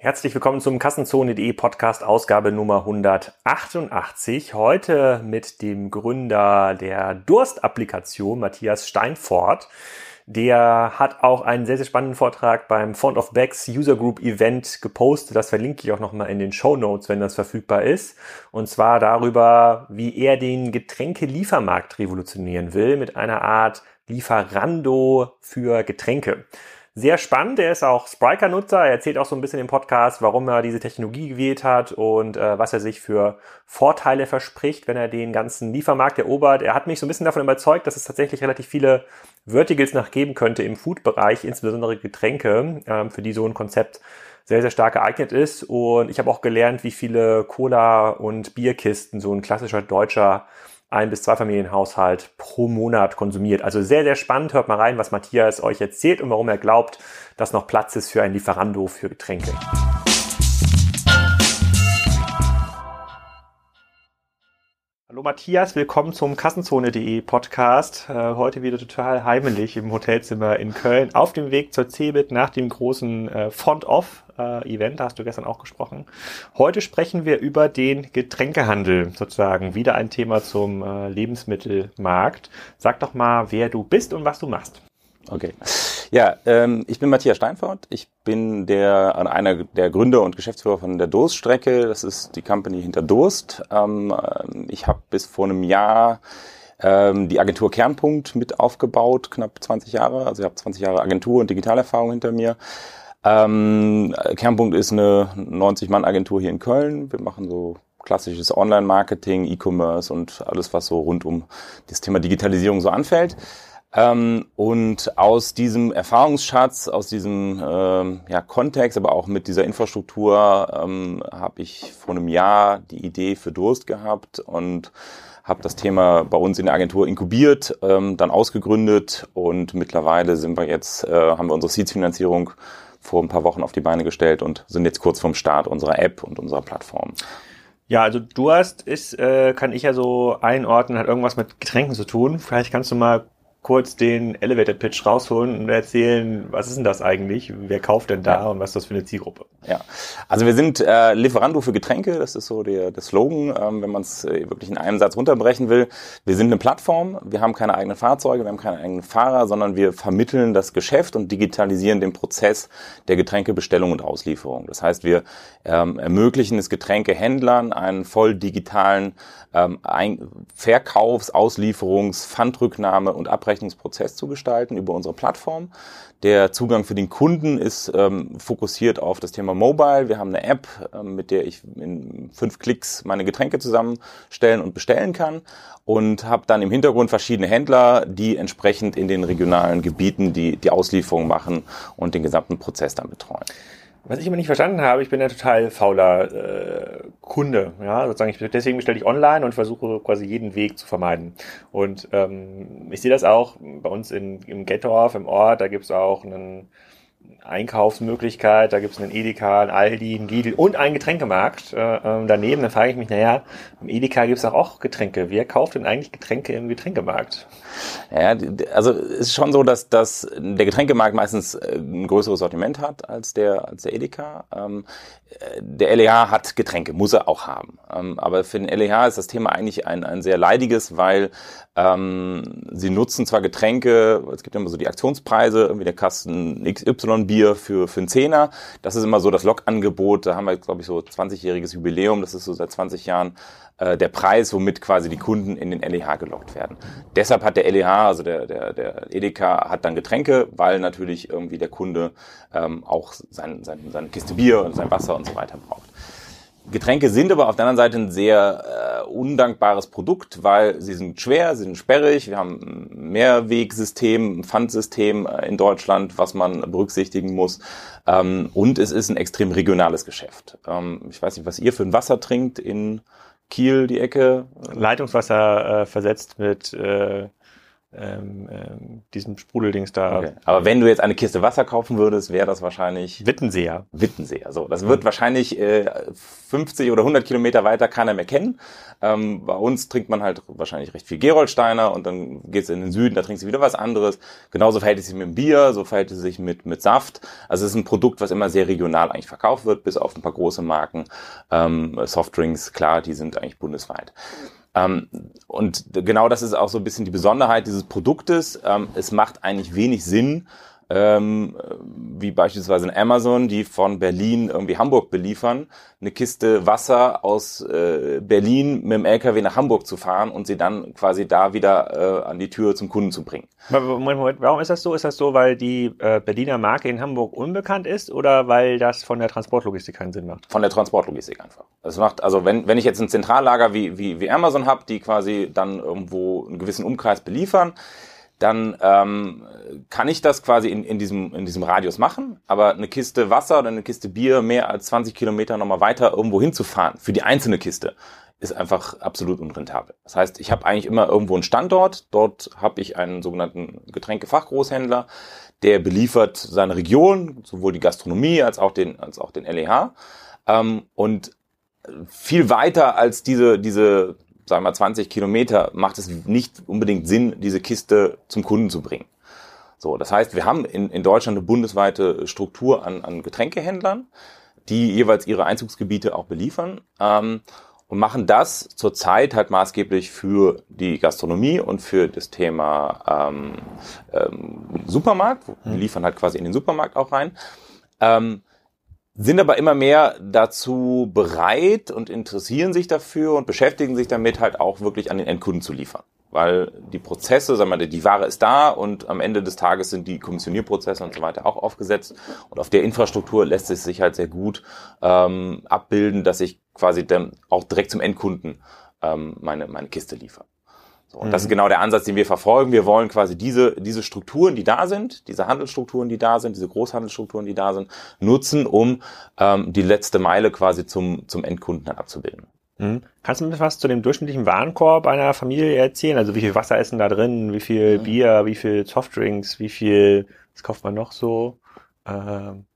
Herzlich willkommen zum Kassenzone.de Podcast Ausgabe Nummer 188. Heute mit dem Gründer der Durst-Applikation, Matthias Steinfort. Der hat auch einen sehr, sehr spannenden Vortrag beim Font of Bags User Group Event gepostet. Das verlinke ich auch nochmal in den Show Notes, wenn das verfügbar ist. Und zwar darüber, wie er den Getränkeliefermarkt revolutionieren will mit einer Art Lieferando für Getränke sehr spannend. Er ist auch Spriker-Nutzer. Er erzählt auch so ein bisschen im Podcast, warum er diese Technologie gewählt hat und äh, was er sich für Vorteile verspricht, wenn er den ganzen Liefermarkt erobert. Er hat mich so ein bisschen davon überzeugt, dass es tatsächlich relativ viele Verticals nachgeben könnte im Food-Bereich, insbesondere Getränke, ähm, für die so ein Konzept sehr, sehr stark geeignet ist. Und ich habe auch gelernt, wie viele Cola- und Bierkisten so ein klassischer deutscher ein- bis zwei Familienhaushalt pro Monat konsumiert. Also sehr, sehr spannend. Hört mal rein, was Matthias euch erzählt und warum er glaubt, dass noch Platz ist für ein Lieferando für Getränke. Hallo Matthias, willkommen zum Kassenzone.de Podcast. Äh, heute wieder total heimelig im Hotelzimmer in Köln auf dem Weg zur CeBIT nach dem großen äh, Font-Off äh, da hast du gestern auch gesprochen. Heute sprechen wir über den Getränkehandel, sozusagen wieder ein Thema zum äh, Lebensmittelmarkt. Sag doch mal, wer du bist und was du machst. Okay. Ja, ähm, ich bin Matthias Steinfort. Ich bin der einer der Gründer und Geschäftsführer von der Durststrecke. Das ist die Company hinter Durst. Ähm, ich habe bis vor einem Jahr ähm, die Agentur Kernpunkt mit aufgebaut, knapp 20 Jahre. Also ich habe 20 Jahre Agentur und Digitalerfahrung hinter mir. Ähm, Kernpunkt ist eine 90-Mann-Agentur hier in Köln. Wir machen so klassisches Online-Marketing, E-Commerce und alles, was so rund um das Thema Digitalisierung so anfällt. Ähm, und aus diesem Erfahrungsschatz, aus diesem ähm, ja, Kontext, aber auch mit dieser Infrastruktur, ähm, habe ich vor einem Jahr die Idee für Durst gehabt und habe das Thema bei uns in der Agentur inkubiert, ähm, dann ausgegründet und mittlerweile sind wir jetzt, äh, haben wir unsere Seeds-Finanzierung vor ein paar Wochen auf die Beine gestellt und sind jetzt kurz vorm Start unserer App und unserer Plattform. Ja, also Durst ist, äh, kann ich ja so einordnen, hat irgendwas mit Getränken zu tun. Vielleicht kannst du mal kurz den Elevator Pitch rausholen und erzählen, was ist denn das eigentlich? Wer kauft denn da ja. und was ist das für eine Zielgruppe? Ja, also wir sind äh, Lieferando für Getränke, das ist so der, der Slogan, ähm, wenn man es äh, wirklich in einem Satz runterbrechen will. Wir sind eine Plattform, wir haben keine eigenen Fahrzeuge, wir haben keine eigenen Fahrer, sondern wir vermitteln das Geschäft und digitalisieren den Prozess der Getränkebestellung und Auslieferung. Das heißt, wir ähm, ermöglichen es Getränkehändlern, einen voll digitalen ähm, Ein Verkaufs-, Auslieferungs-, Pfandrücknahme und Abrechnungsprozess zu gestalten über unsere Plattform. Der Zugang für den Kunden ist ähm, fokussiert auf das Thema Mobile. Wir haben eine App, ähm, mit der ich in fünf Klicks meine Getränke zusammenstellen und bestellen kann und habe dann im Hintergrund verschiedene Händler, die entsprechend in den regionalen Gebieten die, die Auslieferung machen und den gesamten Prozess dann betreuen. Was ich immer nicht verstanden habe, ich bin ja total fauler äh, Kunde. Ja, sozusagen, ich, deswegen bestelle ich online und versuche quasi jeden Weg zu vermeiden. Und ähm, ich sehe das auch bei uns in, im Gettorf, im Ort, da gibt es auch einen Einkaufsmöglichkeit, da gibt es einen Edeka, einen Aldi, einen Lidl und einen Getränkemarkt äh, äh, daneben. Dann frage ich mich, naja, im Edeka gibt es auch, auch Getränke. Wer kauft denn eigentlich Getränke im Getränkemarkt? Ja, also es ist schon so, dass, dass der Getränkemarkt meistens äh, ein größeres Sortiment hat als der, als der Edeka. Ähm, äh, der LEH hat Getränke, muss er auch haben. Ähm, aber für den LEH ist das Thema eigentlich ein, ein sehr leidiges, weil ähm, sie nutzen zwar Getränke, es gibt immer so die Aktionspreise, irgendwie der Kasten XY-Bier für, für einen Zehner. Das ist immer so das Lokangebot. Da haben wir, glaube ich, so 20-jähriges Jubiläum. Das ist so seit 20 Jahren der Preis, womit quasi die Kunden in den LEH gelockt werden. Deshalb hat der LEH, also der, der, der Edeka, hat dann Getränke, weil natürlich irgendwie der Kunde ähm, auch sein, sein, seine Kiste Bier und sein Wasser und so weiter braucht. Getränke sind aber auf der anderen Seite ein sehr äh, undankbares Produkt, weil sie sind schwer, sie sind sperrig. Wir haben ein Mehrwegsystem, ein Pfandsystem äh, in Deutschland, was man berücksichtigen muss. Ähm, und es ist ein extrem regionales Geschäft. Ähm, ich weiß nicht, was ihr für ein Wasser trinkt in Kiel die Ecke. Leitungswasser äh, versetzt mit äh, ähm, ähm, diesem Sprudeldings da. Okay. Aber wenn du jetzt eine Kiste Wasser kaufen würdest, wäre das wahrscheinlich Wittenseer. Wittenseer. So, das wird mhm. wahrscheinlich äh, 50 oder 100 Kilometer weiter keiner mehr kennen. Ähm, bei uns trinkt man halt wahrscheinlich recht viel Gerolsteiner und dann geht's in den Süden, da trinkst du wieder was anderes. Genauso verhält es sich mit dem Bier, so verhält es sich mit mit Saft. Also es ist ein Produkt, was immer sehr regional eigentlich verkauft wird, bis auf ein paar große Marken. Ähm, Softdrinks, klar, die sind eigentlich bundesweit. Ähm, und genau das ist auch so ein bisschen die Besonderheit dieses Produktes. Ähm, es macht eigentlich wenig Sinn, ähm, wie beispielsweise in Amazon, die von Berlin irgendwie Hamburg beliefern, eine Kiste Wasser aus äh, Berlin mit dem LKW nach Hamburg zu fahren und sie dann quasi da wieder äh, an die Tür zum Kunden zu bringen. Moment, Moment, warum ist das so? Ist das so, weil die äh, Berliner Marke in Hamburg unbekannt ist oder weil das von der Transportlogistik keinen Sinn macht? Von der Transportlogistik einfach. Das macht, also wenn, wenn ich jetzt ein Zentrallager wie, wie, wie Amazon habe, die quasi dann irgendwo einen gewissen Umkreis beliefern, dann ähm, kann ich das quasi in, in, diesem, in diesem Radius machen, aber eine Kiste Wasser oder eine Kiste Bier mehr als 20 Kilometer nochmal weiter irgendwo hinzufahren für die einzelne Kiste ist einfach absolut unrentabel. Das heißt, ich habe eigentlich immer irgendwo einen Standort, dort habe ich einen sogenannten Getränkefachgroßhändler, der beliefert seine Region, sowohl die Gastronomie als auch den, als auch den LEH. Ähm, und viel weiter als diese, diese sagen wir 20 Kilometer, macht es nicht unbedingt Sinn, diese Kiste zum Kunden zu bringen. So, das heißt, wir haben in, in Deutschland eine bundesweite Struktur an, an Getränkehändlern, die jeweils ihre Einzugsgebiete auch beliefern ähm, und machen das zurzeit halt maßgeblich für die Gastronomie und für das Thema ähm, ähm, Supermarkt. Wir mhm. liefern halt quasi in den Supermarkt auch rein. Ähm, sind aber immer mehr dazu bereit und interessieren sich dafür und beschäftigen sich damit halt auch wirklich an den Endkunden zu liefern. Weil die Prozesse, sagen wir, die Ware ist da und am Ende des Tages sind die Kommissionierprozesse und so weiter auch aufgesetzt. Und auf der Infrastruktur lässt es sich halt sehr gut ähm, abbilden, dass ich quasi dann auch direkt zum Endkunden ähm, meine, meine Kiste liefere. So, und mhm. das ist genau der Ansatz, den wir verfolgen. Wir wollen quasi diese, diese Strukturen, die da sind, diese Handelsstrukturen, die da sind, diese Großhandelsstrukturen, die da sind, nutzen, um ähm, die letzte Meile quasi zum, zum Endkunden dann abzubilden. Mhm. Kannst du mir was zu dem durchschnittlichen Warenkorb einer Familie erzählen? Also wie viel Wasser ist denn da drin, wie viel mhm. Bier, wie viel Softdrinks, wie viel, was kauft man noch so? Ähm,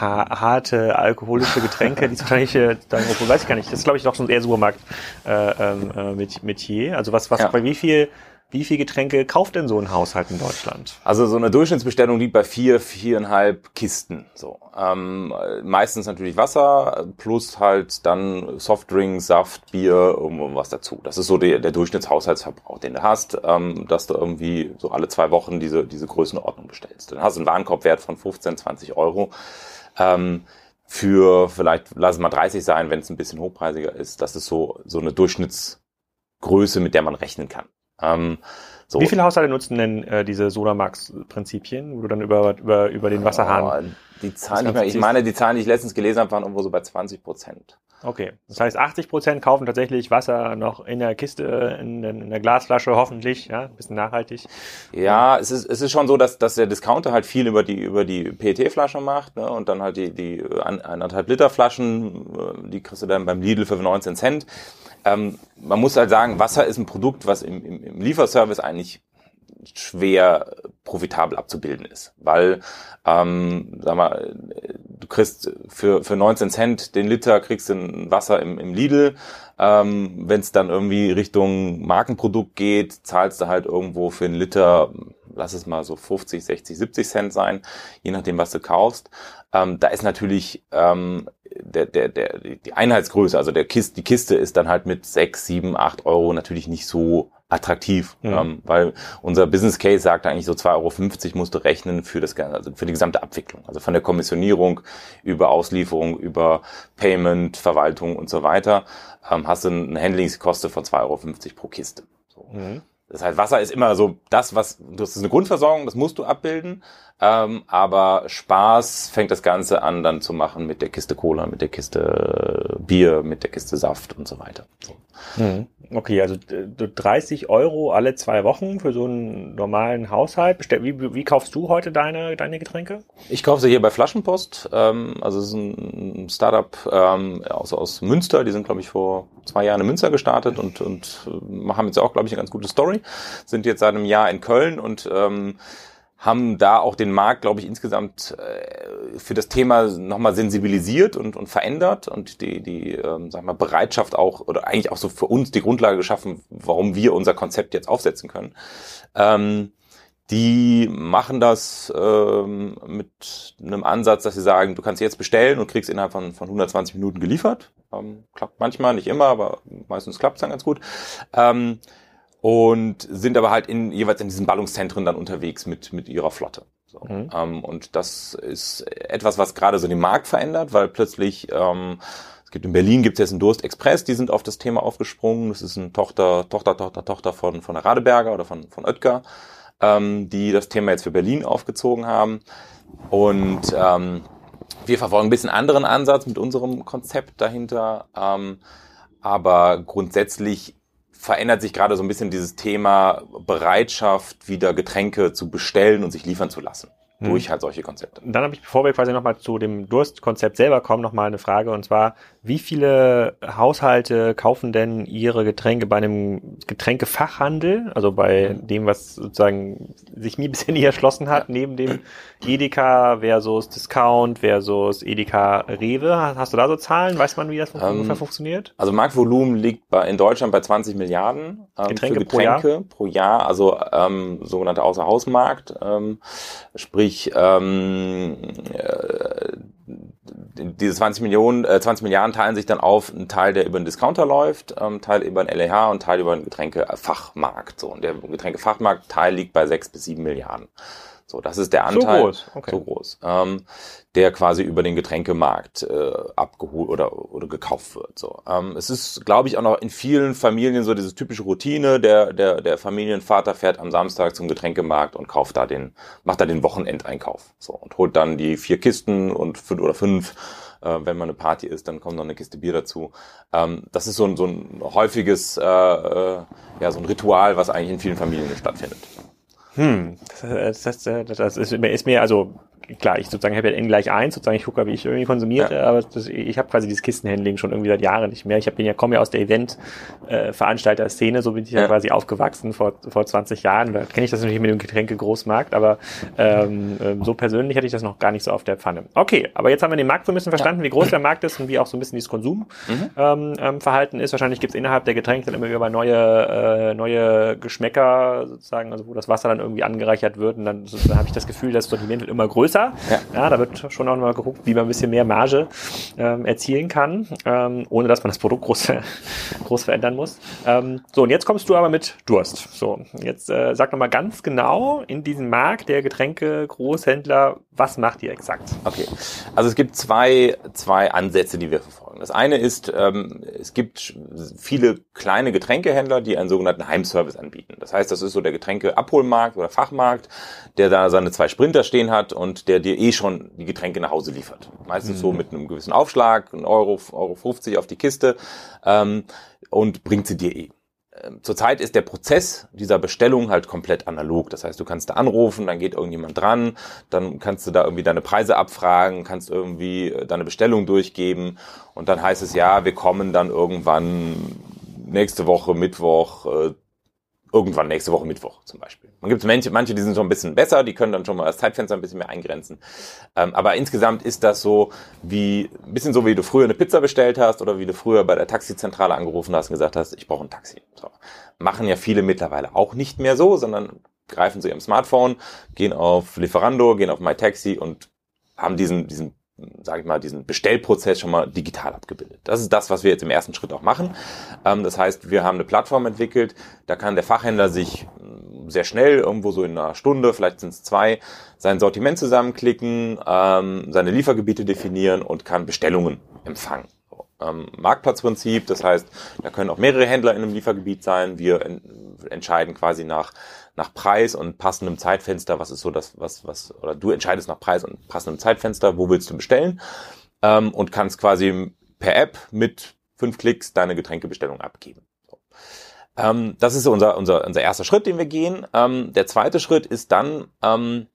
harte alkoholische Getränke, die wahrscheinlich, äh, dann, obwohl weiß ich gar nicht, das ist glaube ich doch schon eher Supermarkt äh, ähm, äh, mit Metier. Also was, was ja. bei wie viel wie viel Getränke kauft denn so ein Haushalt in Deutschland? Also so eine Durchschnittsbestellung liegt bei vier, viereinhalb Kisten. So ähm, meistens natürlich Wasser plus halt dann Softdrinks, Saft, Bier, irgendwas dazu. Das ist so der, der Durchschnittshaushaltsverbrauch, den du hast, ähm, dass du irgendwie so alle zwei Wochen diese diese Größenordnung bestellst. Dann hast du einen Warenkorbwert von 15, 20 Euro. Ähm, für vielleicht, lass es mal 30 sein, wenn es ein bisschen hochpreisiger ist. Das ist so, so eine Durchschnittsgröße, mit der man rechnen kann. Ähm, so. Wie viele Haushalte nutzen denn äh, diese Solarmax-Prinzipien, wo du dann über, über, über den Wasserhahn... Die Zahlen nicht mehr, ich meine, die Zahlen, die ich letztens gelesen habe, waren irgendwo so bei 20 Prozent. Okay, das heißt 80 Prozent kaufen tatsächlich Wasser noch in der Kiste, in, in der Glasflasche hoffentlich, ja, ein bisschen nachhaltig. Ja, es ist, es ist schon so, dass, dass der Discounter halt viel über die über die PET-Flasche macht ne, und dann halt die, die anderthalb Liter Flaschen, äh, die kriegst du dann beim Lidl für 19 Cent. Ähm, man muss halt sagen, Wasser ist ein Produkt, was im, im, im Lieferservice eigentlich schwer profitabel abzubilden ist, weil ähm, sag mal, du kriegst für für 19 Cent den Liter kriegst du ein Wasser im, im Lidl. Ähm, Wenn es dann irgendwie Richtung Markenprodukt geht, zahlst du halt irgendwo für einen Liter, lass es mal so 50, 60, 70 Cent sein, je nachdem, was du kaufst. Ähm, da ist natürlich ähm, der, der, der, die Einheitsgröße, also der Kiste, die Kiste ist dann halt mit 6, 7, 8 Euro natürlich nicht so attraktiv, ja. ähm, weil unser Business Case sagt eigentlich so 2,50 Euro musst du rechnen für das also für die gesamte Abwicklung. Also von der Kommissionierung über Auslieferung, über Payment, Verwaltung und so weiter, ähm, hast du eine Handlingskoste von 2,50 Euro pro Kiste. So. Mhm. Das heißt, Wasser ist immer so das, was, das ist eine Grundversorgung, das musst du abbilden. Ähm, aber Spaß fängt das Ganze an dann zu machen mit der Kiste Cola, mit der Kiste Bier, mit der Kiste Saft und so weiter. So. Mhm. Okay, also 30 Euro alle zwei Wochen für so einen normalen Haushalt. Wie, wie kaufst du heute deine, deine Getränke? Ich kaufe sie hier bei Flaschenpost. Ähm, also es ist ein Startup ähm, aus, aus Münster. Die sind, glaube ich, vor zwei Jahren in Münster gestartet und, und äh, haben jetzt auch, glaube ich, eine ganz gute Story. Sind jetzt seit einem Jahr in Köln und ähm, haben da auch den Markt, glaube ich, insgesamt äh, für das Thema nochmal sensibilisiert und, und verändert und die, die ähm, sag mal, Bereitschaft auch, oder eigentlich auch so für uns die Grundlage geschaffen, warum wir unser Konzept jetzt aufsetzen können. Ähm, die machen das ähm, mit einem Ansatz, dass sie sagen, du kannst jetzt bestellen und kriegst innerhalb von, von 120 Minuten geliefert. Ähm, klappt manchmal, nicht immer, aber meistens klappt es dann ganz gut. Ähm, und sind aber halt in, jeweils in diesen Ballungszentren dann unterwegs mit, mit ihrer Flotte. So. Mhm. Ähm, und das ist etwas, was gerade so den Markt verändert, weil plötzlich ähm, es gibt in Berlin gibt es jetzt einen Durst Express, die sind auf das Thema aufgesprungen. Das ist ein Tochter, Tochter, Tochter, Tochter von, von der Radeberger oder von, von Oetker ähm, die das Thema jetzt für Berlin aufgezogen haben. Und ähm, wir verfolgen ein bisschen anderen Ansatz mit unserem Konzept dahinter. Ähm, aber grundsätzlich verändert sich gerade so ein bisschen dieses Thema Bereitschaft, wieder Getränke zu bestellen und sich liefern zu lassen. Durch halt solche Konzepte. Dann habe ich, bevor wir quasi nochmal zu dem Durstkonzept selber kommen, nochmal eine Frage und zwar, wie viele Haushalte kaufen denn ihre Getränke bei einem Getränkefachhandel, also bei hm. dem, was sozusagen sich mir bisher nie erschlossen hat, ja. neben dem Edeka versus Discount versus Edeka Rewe? Hast du da so Zahlen? Weiß man, wie das ähm, ungefähr funktioniert? Also Marktvolumen liegt bei, in Deutschland bei 20 Milliarden ähm, Getränke, Getränke pro Jahr, pro Jahr also ähm, sogenannte Außerhausmarkt. Ähm, sprich, ähm, äh, diese 20 Millionen, äh, 20 Milliarden teilen sich dann auf einen Teil, der über einen Discounter läuft, ähm, Teil über einen LEH und Teil über einen Getränkefachmarkt. So, und der Getränkefachmarkt-Teil liegt bei 6 bis 7 Milliarden. So, das ist der Anteil. So groß, okay. So groß. Ähm, der quasi über den Getränkemarkt äh, abgeholt oder, oder gekauft wird. So, ähm, es ist, glaube ich, auch noch in vielen Familien so diese typische Routine. Der, der, der Familienvater fährt am Samstag zum Getränkemarkt und kauft da den, macht da den Wochenendeinkauf. So und holt dann die vier Kisten und fünf oder fünf äh, wenn man eine Party ist, dann kommt noch eine Kiste Bier dazu. Ähm, das ist so ein, so ein häufiges, äh, äh, ja, so ein Ritual, was eigentlich in vielen Familien stattfindet. Hm, das, das, das, das ist, ist mir, also klar, ich sozusagen habe ja N gleich eins, sozusagen ich gucke, wie ich irgendwie konsumiere, ja. aber das, ich habe quasi dieses Kistenhandling schon irgendwie seit Jahren nicht mehr. Ich bin ja komme ja aus der Event-Veranstalter-Szene, so bin ich ja. ja, quasi aufgewachsen vor, vor 20 Jahren. Da kenne ich das natürlich mit dem Getränke-Großmarkt, aber ähm, ähm, so persönlich hatte ich das noch gar nicht so auf der Pfanne. Okay, aber jetzt haben wir den Markt so ein bisschen verstanden, wie groß der Markt ist und wie auch so ein bisschen dieses Konsumverhalten mhm. ähm, ähm, ist. Wahrscheinlich gibt es innerhalb der Getränke dann immer wieder neue, äh, neue Geschmäcker sozusagen, also wo das Wasser dann irgendwie angereichert wird und dann, so, dann habe ich das Gefühl, das Sortiment wird immer größer größer. Ja. ja. da wird schon auch mal geguckt, wie man ein bisschen mehr Marge ähm, erzielen kann, ähm, ohne dass man das Produkt groß, groß verändern muss. Ähm, so, und jetzt kommst du aber mit Durst. So, jetzt äh, sag nochmal ganz genau in diesem Markt der Getränke Großhändler, was macht ihr exakt? Okay, also es gibt zwei, zwei Ansätze, die wir verfolgen. Das eine ist, ähm, es gibt viele kleine Getränkehändler, die einen sogenannten Heimservice anbieten. Das heißt, das ist so der Getränkeabholmarkt oder Fachmarkt, der da seine zwei Sprinter stehen hat und der dir eh schon die Getränke nach Hause liefert. Meistens mhm. so mit einem gewissen Aufschlag, ein Euro, Euro 50 auf die Kiste ähm, und bringt sie dir eh. Ähm, zurzeit ist der Prozess dieser Bestellung halt komplett analog. Das heißt, du kannst da anrufen, dann geht irgendjemand dran, dann kannst du da irgendwie deine Preise abfragen, kannst irgendwie äh, deine Bestellung durchgeben und dann heißt es ja, wir kommen dann irgendwann nächste Woche Mittwoch äh, irgendwann nächste Woche Mittwoch zum Beispiel. Man gibt manche, manche, die sind schon ein bisschen besser, die können dann schon mal das Zeitfenster ein bisschen mehr eingrenzen. Ähm, aber insgesamt ist das so wie ein bisschen so, wie du früher eine Pizza bestellt hast oder wie du früher bei der Taxizentrale angerufen hast und gesagt hast, ich brauche ein Taxi. So. Machen ja viele mittlerweile auch nicht mehr so, sondern greifen zu ihrem Smartphone, gehen auf Lieferando, gehen auf MyTaxi und haben diesen, diesen sage ich mal, diesen Bestellprozess schon mal digital abgebildet. Das ist das, was wir jetzt im ersten Schritt auch machen. Ähm, das heißt, wir haben eine Plattform entwickelt, da kann der Fachhändler sich mm, sehr schnell, irgendwo so in einer Stunde, vielleicht sind es zwei, sein Sortiment zusammenklicken, ähm, seine Liefergebiete definieren und kann Bestellungen empfangen. Ähm, Marktplatzprinzip, das heißt, da können auch mehrere Händler in einem Liefergebiet sein. Wir entscheiden quasi nach nach Preis und passendem Zeitfenster, was ist so das, was, was, oder du entscheidest nach Preis und passendem Zeitfenster, wo willst du bestellen ähm, und kannst quasi per App mit fünf Klicks deine Getränkebestellung abgeben. Ähm, das ist unser, unser, unser erster Schritt, den wir gehen. Ähm, der zweite Schritt ist dann, ähm,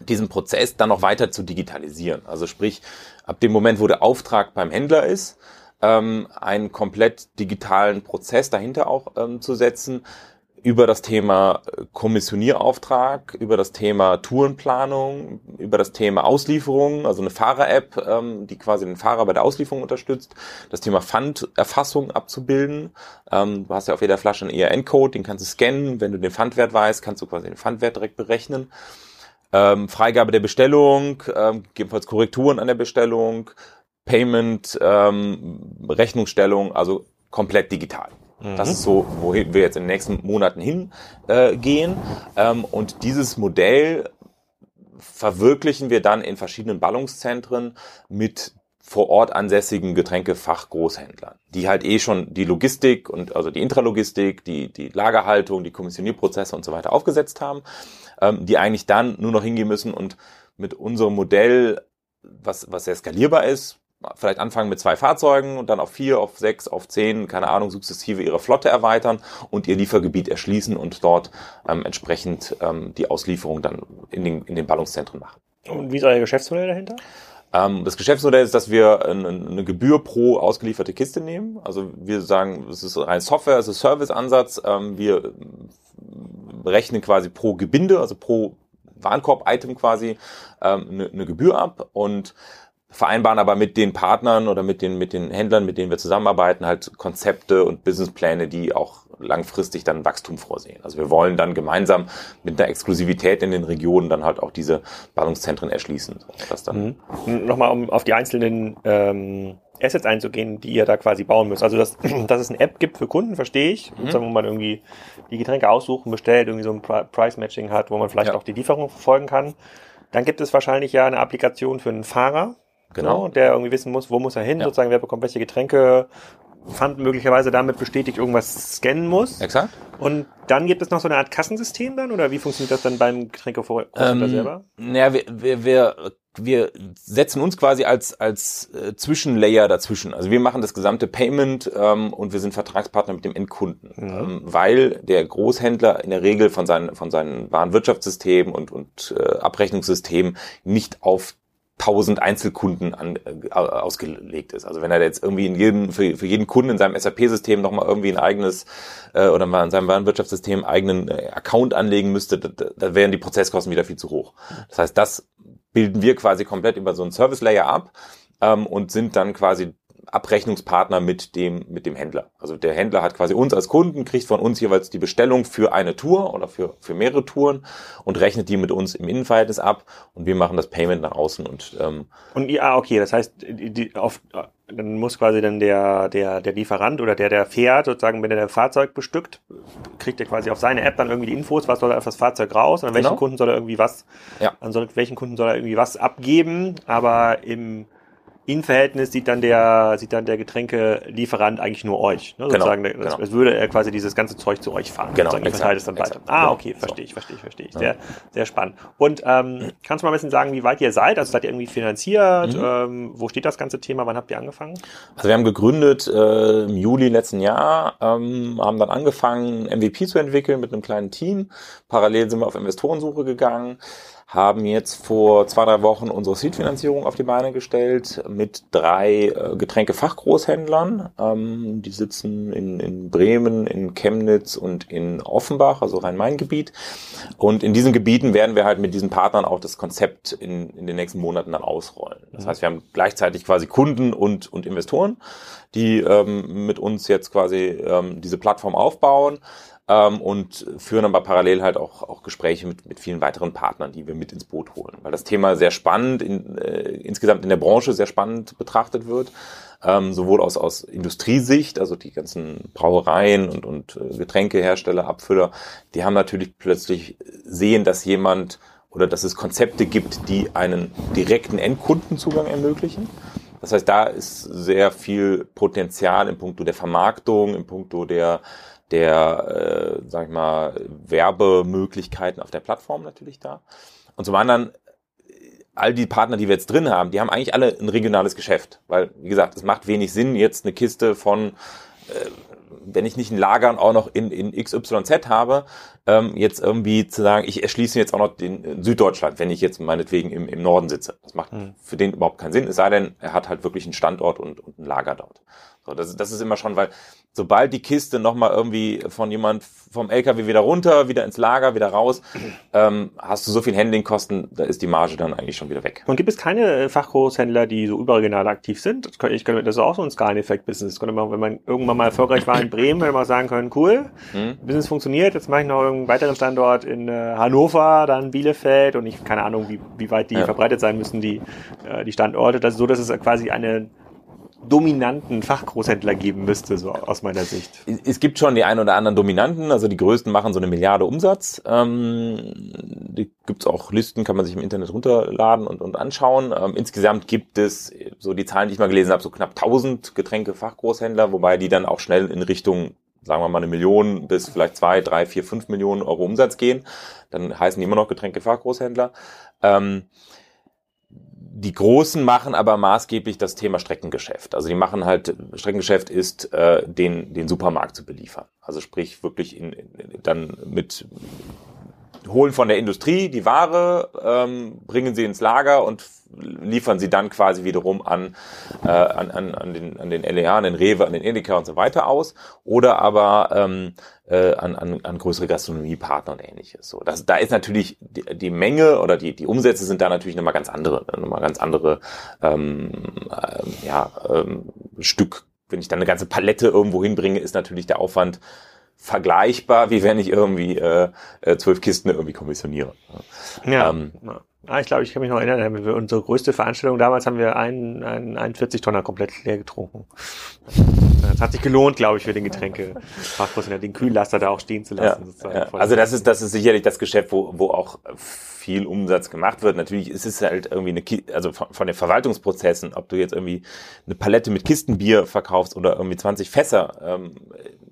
diesen Prozess dann noch weiter zu digitalisieren. Also sprich, ab dem Moment, wo der Auftrag beim Händler ist, ähm, einen komplett digitalen Prozess dahinter auch ähm, zu setzen, über das Thema äh, Kommissionierauftrag, über das Thema Tourenplanung, über das Thema Auslieferung, also eine Fahrer-App, ähm, die quasi den Fahrer bei der Auslieferung unterstützt, das Thema Pfanderfassung abzubilden. Ähm, du hast ja auf jeder Flasche einen ERN-Code, den kannst du scannen. Wenn du den Pfandwert weißt, kannst du quasi den Pfandwert direkt berechnen. Ähm, Freigabe der Bestellung, ähm, gegebenenfalls Korrekturen an der Bestellung, Payment, ähm, Rechnungsstellung, also komplett digital. Das ist so, wohin wir jetzt in den nächsten Monaten hingehen. Äh, ähm, und dieses Modell verwirklichen wir dann in verschiedenen Ballungszentren mit vor Ort ansässigen Getränkefachgroßhändlern, die halt eh schon die Logistik und also die Intralogistik, die, die Lagerhaltung, die Kommissionierprozesse und so weiter aufgesetzt haben, ähm, die eigentlich dann nur noch hingehen müssen und mit unserem Modell, was, was sehr skalierbar ist, vielleicht anfangen mit zwei Fahrzeugen und dann auf vier, auf sechs, auf zehn, keine Ahnung, sukzessive ihre Flotte erweitern und ihr Liefergebiet erschließen und dort ähm, entsprechend ähm, die Auslieferung dann in den, in den Ballungszentren machen. Und wie ist euer Geschäftsmodell dahinter? Ähm, das Geschäftsmodell ist, dass wir eine, Gebühr pro ausgelieferte Kiste nehmen. Also wir sagen, es ist ein Software, es ist Serviceansatz. Ähm, wir rechnen quasi pro Gebinde, also pro Warenkorb-Item quasi ähm, eine Gebühr ab und vereinbaren aber mit den Partnern oder mit den, mit den Händlern, mit denen wir zusammenarbeiten, halt Konzepte und Businesspläne, die auch langfristig dann Wachstum vorsehen. Also wir wollen dann gemeinsam mit einer Exklusivität in den Regionen dann halt auch diese Ballungszentren erschließen. Das dann mhm. Nochmal, um auf die einzelnen ähm, Assets einzugehen, die ihr da quasi bauen müsst. Also, dass, dass es eine App gibt für Kunden, verstehe ich. Mhm. wo man irgendwie die Getränke aussuchen, bestellt, irgendwie so ein Price-Matching hat, wo man vielleicht ja. auch die Lieferung verfolgen kann. Dann gibt es wahrscheinlich ja eine Applikation für einen Fahrer, Genau. So, der irgendwie wissen muss, wo muss er hin, ja. sozusagen, wer bekommt welche Getränke, Pfand möglicherweise damit bestätigt, irgendwas scannen muss. Exakt. Und dann gibt es noch so eine Art Kassensystem dann, oder wie funktioniert das dann beim Getränkegroßhändler ähm, selber? Naja, wir, wir, wir, wir setzen uns quasi als, als äh, Zwischenlayer dazwischen. Also wir machen das gesamte Payment ähm, und wir sind Vertragspartner mit dem Endkunden, mhm. ähm, weil der Großhändler in der Regel von seinen, von seinen Warenwirtschaftssystemen und, und äh, Abrechnungssystemen nicht auf 1000 Einzelkunden an, äh, ausgelegt ist. Also wenn er jetzt irgendwie in jedem, für, für jeden Kunden in seinem SAP-System nochmal irgendwie ein eigenes äh, oder mal in seinem Warenwirtschaftssystem eigenen äh, Account anlegen müsste, da, da wären die Prozesskosten wieder viel zu hoch. Das heißt, das bilden wir quasi komplett über so einen Service-Layer ab ähm, und sind dann quasi Abrechnungspartner mit dem, mit dem Händler. Also der Händler hat quasi uns als Kunden, kriegt von uns jeweils die Bestellung für eine Tour oder für, für mehrere Touren und rechnet die mit uns im Innenverhältnis ab und wir machen das Payment nach außen und ähm, Und ja, okay, das heißt, die, auf, dann muss quasi dann der, der, der Lieferant oder der, der fährt, sozusagen, wenn er ein Fahrzeug bestückt, kriegt er quasi auf seine App dann irgendwie die Infos, was soll er auf das Fahrzeug raus, und an welchen genau. Kunden soll er irgendwie was, ja. an welchen Kunden soll er irgendwie was abgeben, aber im in Verhältnis sieht dann der, sieht dann der Getränkelieferant eigentlich nur euch. Ne? Genau, sozusagen, genau. als würde er quasi dieses ganze Zeug zu euch fahren. Genau. Sozusagen, verteilt es dann weiter. Ah, okay, verstehe ich, verstehe ich, verstehe ich. Sehr, sehr spannend. Und ähm, kannst du mal ein bisschen sagen, wie weit ihr seid? Also seid ihr irgendwie finanziert? Mhm. Ähm, wo steht das ganze Thema? Wann habt ihr angefangen? Also wir haben gegründet äh, im Juli letzten Jahr, ähm, haben dann angefangen, MVP zu entwickeln mit einem kleinen Team. Parallel sind wir auf Investorensuche gegangen haben jetzt vor zwei, drei Wochen unsere Seed-Finanzierung auf die Beine gestellt mit drei äh, Getränkefachgroßhändlern. Ähm, die sitzen in, in Bremen, in Chemnitz und in Offenbach, also Rhein-Main-Gebiet. Und in diesen Gebieten werden wir halt mit diesen Partnern auch das Konzept in, in den nächsten Monaten dann ausrollen. Das heißt, wir haben gleichzeitig quasi Kunden und, und Investoren, die ähm, mit uns jetzt quasi ähm, diese Plattform aufbauen ähm, und führen aber parallel halt auch, auch Gespräche mit, mit vielen weiteren Partnern, die wir mit ins Boot holen, weil das Thema sehr spannend, in, äh, insgesamt in der Branche sehr spannend betrachtet wird. Ähm, sowohl aus, aus Industriesicht, also die ganzen Brauereien und, und äh, Getränkehersteller, Abfüller, die haben natürlich plötzlich sehen, dass jemand oder dass es Konzepte gibt, die einen direkten Endkundenzugang ermöglichen. Das heißt, da ist sehr viel Potenzial im Punkto der Vermarktung, im Punkto der der, äh, sag ich mal, Werbemöglichkeiten auf der Plattform natürlich da. Und zum anderen, all die Partner, die wir jetzt drin haben, die haben eigentlich alle ein regionales Geschäft. Weil, wie gesagt, es macht wenig Sinn, jetzt eine Kiste von, äh, wenn ich nicht ein Lager auch noch in, in XYZ habe, ähm, jetzt irgendwie zu sagen, ich erschließe jetzt auch noch den Süddeutschland, wenn ich jetzt meinetwegen im, im Norden sitze. Das macht mhm. für den überhaupt keinen Sinn, es sei denn, er hat halt wirklich einen Standort und, und ein Lager dort. So, das, das ist immer schon, weil sobald die Kiste nochmal irgendwie von jemand vom LKW wieder runter, wieder ins Lager, wieder raus, ähm, hast du so viel Handlingkosten, da ist die Marge dann eigentlich schon wieder weg. Und gibt es keine äh, Fachgroßhändler, die so überregional aktiv sind? Das, kann, ich kann, das ist auch so ein Skaleneffekt-Business. Wenn man irgendwann mal erfolgreich war in Bremen, hätte man sagen können, cool, hm. Business funktioniert, jetzt mache ich noch einen weiteren Standort in äh, Hannover, dann Bielefeld und ich keine Ahnung, wie, wie weit die ja. verbreitet sein müssen, die, äh, die Standorte. Das ist so, dass es quasi eine dominanten Fachgroßhändler geben müsste, so aus meiner Sicht. Es gibt schon die ein oder anderen Dominanten, also die größten machen so eine Milliarde Umsatz. Ähm, die gibt's auch Listen, kann man sich im Internet runterladen und, und anschauen. Ähm, insgesamt gibt es, so die Zahlen, die ich mal gelesen habe, so knapp 1000 Getränke-Fachgroßhändler, wobei die dann auch schnell in Richtung sagen wir mal eine Million bis vielleicht zwei, drei, vier, fünf Millionen Euro Umsatz gehen. Dann heißen die immer noch Getränke-Fachgroßhändler. Ähm, die Großen machen aber maßgeblich das Thema Streckengeschäft. Also die machen halt, Streckengeschäft ist, äh, den, den Supermarkt zu beliefern. Also sprich wirklich in, in, dann mit holen von der Industrie die Ware, ähm, bringen sie ins Lager und liefern sie dann quasi wiederum an, äh, an, an, an, den, an den LEH, an den Rewe, an den Edeka und so weiter aus. Oder aber ähm, äh, an, an, an größere Gastronomiepartner und ähnliches. So, das, da ist natürlich die, die Menge oder die, die Umsätze sind da natürlich nochmal ganz andere, nochmal ganz andere ähm, äh, ja, ähm, Stück. Wenn ich dann eine ganze Palette irgendwo hinbringe, ist natürlich der Aufwand vergleichbar, wie wenn ich irgendwie äh, äh, zwölf Kisten irgendwie kommissioniere. Ja. Ähm, Ah, ich glaube, ich kann mich noch erinnern, wir unsere größte Veranstaltung damals haben wir einen, einen, einen 40 Tonner komplett leer getrunken. Das hat sich gelohnt, glaube ich, für den Getränke den Kühllaster da auch stehen zu lassen. Ja, ja. Also das ist, das ist sicherlich das Geschäft, wo, wo auch viel Umsatz gemacht wird. Natürlich ist es halt irgendwie eine, also von, von den Verwaltungsprozessen, ob du jetzt irgendwie eine Palette mit Kistenbier verkaufst oder irgendwie 20 Fässer, ähm,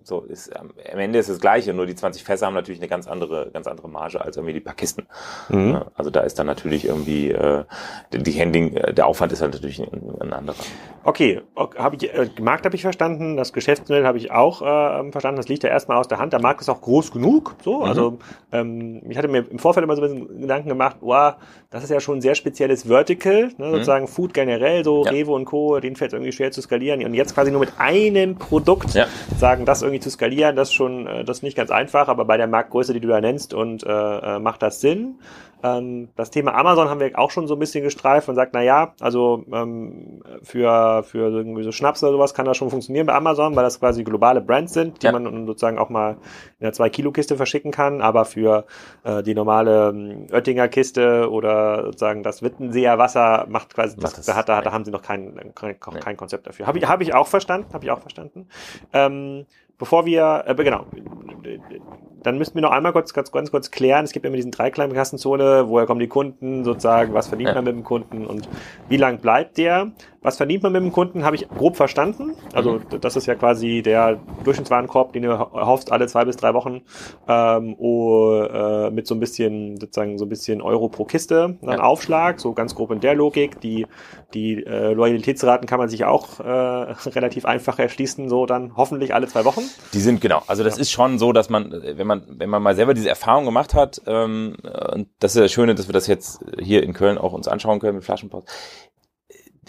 so ist am Ende ist das Gleiche, nur die 20 Fässer haben natürlich eine ganz andere, ganz andere Marge als irgendwie die paar Kisten. Mhm. Also da ist dann natürlich irgendwie äh, die Handling, äh, der Aufwand ist halt natürlich ein, ein anderer. Okay, habe ich äh, Markt habe ich verstanden, das Geschäftsmodell habe ich auch äh, verstanden. Das liegt ja erstmal aus der Hand. Der Markt ist auch groß genug. So, mhm. also ähm, ich hatte mir im Vorfeld immer so ein bisschen Gedanken gemacht, wow, das ist ja schon ein sehr spezielles Vertical, ne, mhm. sozusagen Food generell, so ja. Rewe und Co. Den fällt es irgendwie schwer zu skalieren und jetzt quasi nur mit einem Produkt ja. sagen, das irgendwie zu skalieren, das ist schon, äh, das ist nicht ganz einfach, aber bei der Marktgröße, die du da nennst und äh, äh, macht das Sinn. Ähm, das Thema Amazon haben wir auch schon so ein bisschen gestreift und sagt, na ja, also ähm, für, für irgendwie so Schnaps oder sowas kann das schon funktionieren bei Amazon, weil das quasi globale Brands sind, die ja. man sozusagen auch mal in einer 2-Kilo-Kiste verschicken kann, aber für äh, die normale ähm, Oettinger Kiste oder sozusagen das Wittenseer Wasser macht quasi, das, das, da, hat, da, da haben sie noch kein, kein, kein Konzept dafür. Habe ich, hab ich auch verstanden, habe ich auch verstanden. Ähm, bevor wir, äh, genau, dann müssten wir noch einmal kurz, ganz, ganz kurz klären. Es gibt immer diesen Dreiklammerkassenzone, woher kommen die Kunden sozusagen, was verdient man mit dem Kunden und wie lang bleibt der? Was verdient man mit dem Kunden, habe ich grob verstanden. Also mhm. das ist ja quasi der Durchschnittswarenkorb, den du hoffst alle zwei bis drei Wochen ähm, oh, äh, mit so ein bisschen, sozusagen so ein bisschen Euro pro Kiste, dann ja. Aufschlag, so ganz grob in der Logik. Die, die äh, Loyalitätsraten kann man sich auch äh, relativ einfach erschließen, so dann hoffentlich alle zwei Wochen. Die sind genau. Also das ja. ist schon so, dass man, wenn man, wenn man mal selber diese Erfahrung gemacht hat, ähm, und das ist das Schöne, dass wir das jetzt hier in Köln auch uns anschauen können mit Flaschenpost,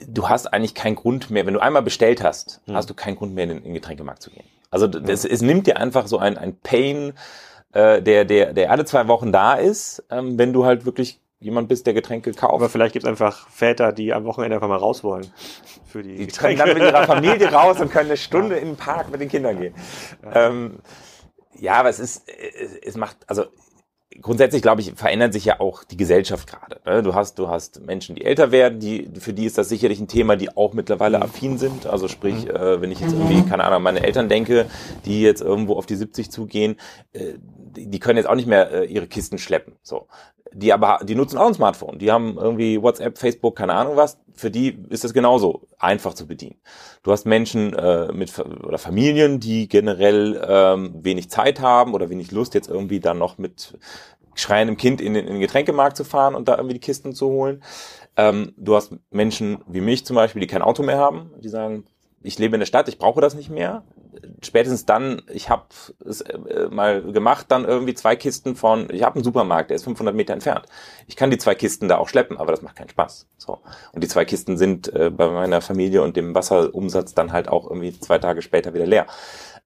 du hast eigentlich keinen Grund mehr, wenn du einmal bestellt hast, hm. hast du keinen Grund mehr, in den, in den Getränkemarkt zu gehen. Also das, es nimmt dir einfach so ein, ein Pain, äh, der, der, der alle zwei Wochen da ist, ähm, wenn du halt wirklich jemand bist, der Getränke kauft. Aber vielleicht gibt es einfach Väter, die am Wochenende einfach mal raus wollen. Für die, die Getränke. dann mit ihrer Familie raus und können eine Stunde ja. in den Park mit den Kindern gehen. Ja, ähm, ja aber es ist, es, es macht, also grundsätzlich, glaube ich, verändert sich ja auch die Gesellschaft gerade. Ne? Du hast, du hast Menschen, die älter werden, die, für die ist das sicherlich ein Thema, die auch mittlerweile mhm. affin sind. Also sprich, mhm. äh, wenn ich jetzt irgendwie, keine Ahnung, meine Eltern denke, die jetzt irgendwo auf die 70 zugehen, äh, die, die können jetzt auch nicht mehr äh, ihre Kisten schleppen. So die aber, die nutzen auch ein Smartphone. Die haben irgendwie WhatsApp, Facebook, keine Ahnung was. Für die ist das genauso einfach zu bedienen. Du hast Menschen äh, mit oder Familien, die generell ähm, wenig Zeit haben oder wenig Lust, jetzt irgendwie dann noch mit schreiendem Kind in den, in den Getränkemarkt zu fahren und da irgendwie die Kisten zu holen. Ähm, du hast Menschen wie mich zum Beispiel, die kein Auto mehr haben, die sagen, ich lebe in der Stadt, ich brauche das nicht mehr. Spätestens dann, ich habe es äh, mal gemacht, dann irgendwie zwei Kisten von, ich habe einen Supermarkt, der ist 500 Meter entfernt. Ich kann die zwei Kisten da auch schleppen, aber das macht keinen Spaß. So und die zwei Kisten sind äh, bei meiner Familie und dem Wasserumsatz dann halt auch irgendwie zwei Tage später wieder leer.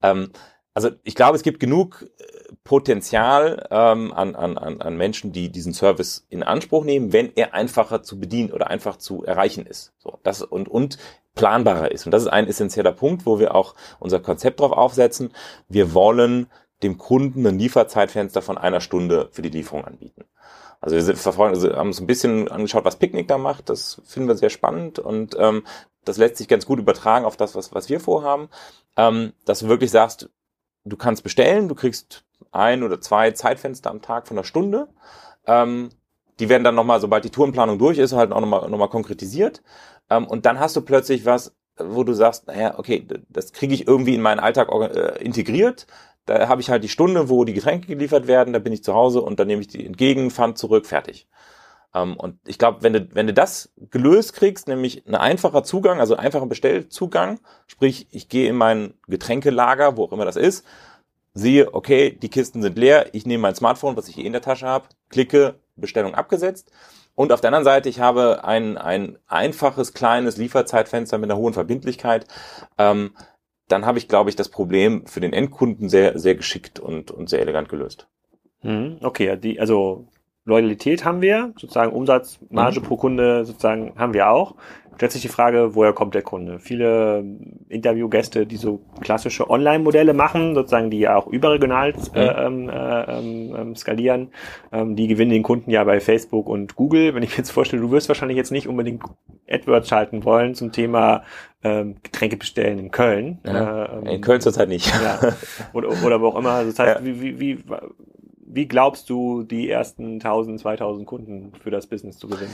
Ähm, also ich glaube, es gibt genug äh, Potenzial ähm, an, an, an Menschen, die diesen Service in Anspruch nehmen, wenn er einfacher zu bedienen oder einfach zu erreichen ist. So, das und, und planbarer ist. Und das ist ein essentieller Punkt, wo wir auch unser Konzept drauf aufsetzen. Wir wollen dem Kunden ein Lieferzeitfenster von einer Stunde für die Lieferung anbieten. Also wir verfolgen, also haben uns ein bisschen angeschaut, was Picknick da macht. Das finden wir sehr spannend und ähm, das lässt sich ganz gut übertragen auf das, was, was wir vorhaben. Ähm, dass du wirklich sagst, du kannst bestellen, du kriegst ein oder zwei Zeitfenster am Tag von einer Stunde. Ähm, die werden dann nochmal, sobald die Tourenplanung durch ist, halt auch nochmal noch mal konkretisiert. Ähm, und dann hast du plötzlich was, wo du sagst, naja, okay, das kriege ich irgendwie in meinen Alltag äh, integriert. Da habe ich halt die Stunde, wo die Getränke geliefert werden, da bin ich zu Hause und dann nehme ich die entgegen, Pfand zurück, fertig. Ähm, und ich glaube, wenn du, wenn du das gelöst kriegst, nämlich ein einfacher Zugang, also einfacher Bestellzugang, sprich, ich gehe in mein Getränkelager, wo auch immer das ist, sehe, okay, die Kisten sind leer, ich nehme mein Smartphone, was ich hier in der Tasche habe, klicke, Bestellung abgesetzt. Und auf der anderen Seite, ich habe ein, ein einfaches, kleines Lieferzeitfenster mit einer hohen Verbindlichkeit. Ähm, dann habe ich, glaube ich, das Problem für den Endkunden sehr, sehr geschickt und, und sehr elegant gelöst. Mhm, okay, die, also Loyalität haben wir, sozusagen Umsatz, Marge mhm. pro Kunde sozusagen haben wir auch. Stellt sich die Frage, woher kommt der Kunde? Viele Interviewgäste, die so klassische Online-Modelle machen, sozusagen, die ja auch überregional äh, mhm. äh, ähm, ähm, skalieren, ähm, die gewinnen den Kunden ja bei Facebook und Google. Wenn ich mir jetzt vorstelle, du wirst wahrscheinlich jetzt nicht unbedingt AdWords schalten wollen zum Thema ähm, Getränke bestellen in Köln. Ja. Äh, ähm, in Köln zurzeit nicht. Ja. Oder, oder wo auch immer. Das heißt, ja. wie, wie, wie wie glaubst du, die ersten 1000, 2000 Kunden für das Business zu gewinnen?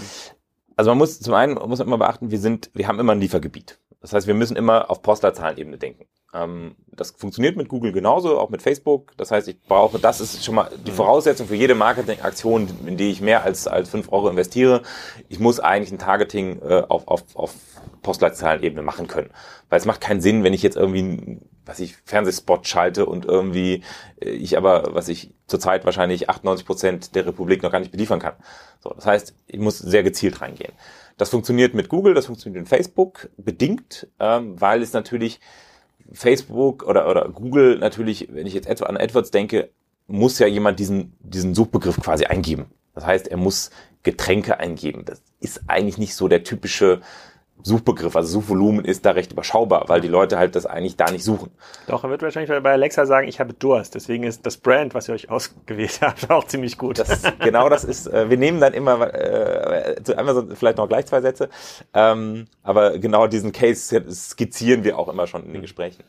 Also man muss zum einen muss man immer beachten, wir sind, wir haben immer ein Liefergebiet. Das heißt, wir müssen immer auf Postleitzahlenebene denken. Ähm, das funktioniert mit Google genauso, auch mit Facebook. Das heißt, ich brauche, das ist schon mal die mhm. Voraussetzung für jede Marketingaktion, in die ich mehr als, als fünf Euro investiere. Ich muss eigentlich ein Targeting äh, auf, auf, auf Postleitzahlenebene machen können. Weil es macht keinen Sinn, wenn ich jetzt irgendwie, was ich, Fernsehspot schalte und irgendwie äh, ich aber, was ich zurzeit wahrscheinlich 98 Prozent der Republik noch gar nicht beliefern kann. So, das heißt, ich muss sehr gezielt reingehen. Das funktioniert mit Google, das funktioniert mit Facebook bedingt, ähm, weil es natürlich Facebook oder, oder Google natürlich, wenn ich jetzt etwa an AdWords denke, muss ja jemand diesen, diesen Suchbegriff quasi eingeben. Das heißt, er muss Getränke eingeben. Das ist eigentlich nicht so der typische Suchbegriff, also Suchvolumen ist da recht überschaubar, weil die Leute halt das eigentlich da nicht suchen. Doch, er wird wahrscheinlich bei Alexa sagen, ich habe Durst. Deswegen ist das Brand, was ihr euch ausgewählt habt, auch ziemlich gut. Das, genau das ist, äh, wir nehmen dann immer, äh, zu Amazon vielleicht noch gleich zwei Sätze, ähm, aber genau diesen Case skizzieren wir auch immer schon in den mhm. Gesprächen.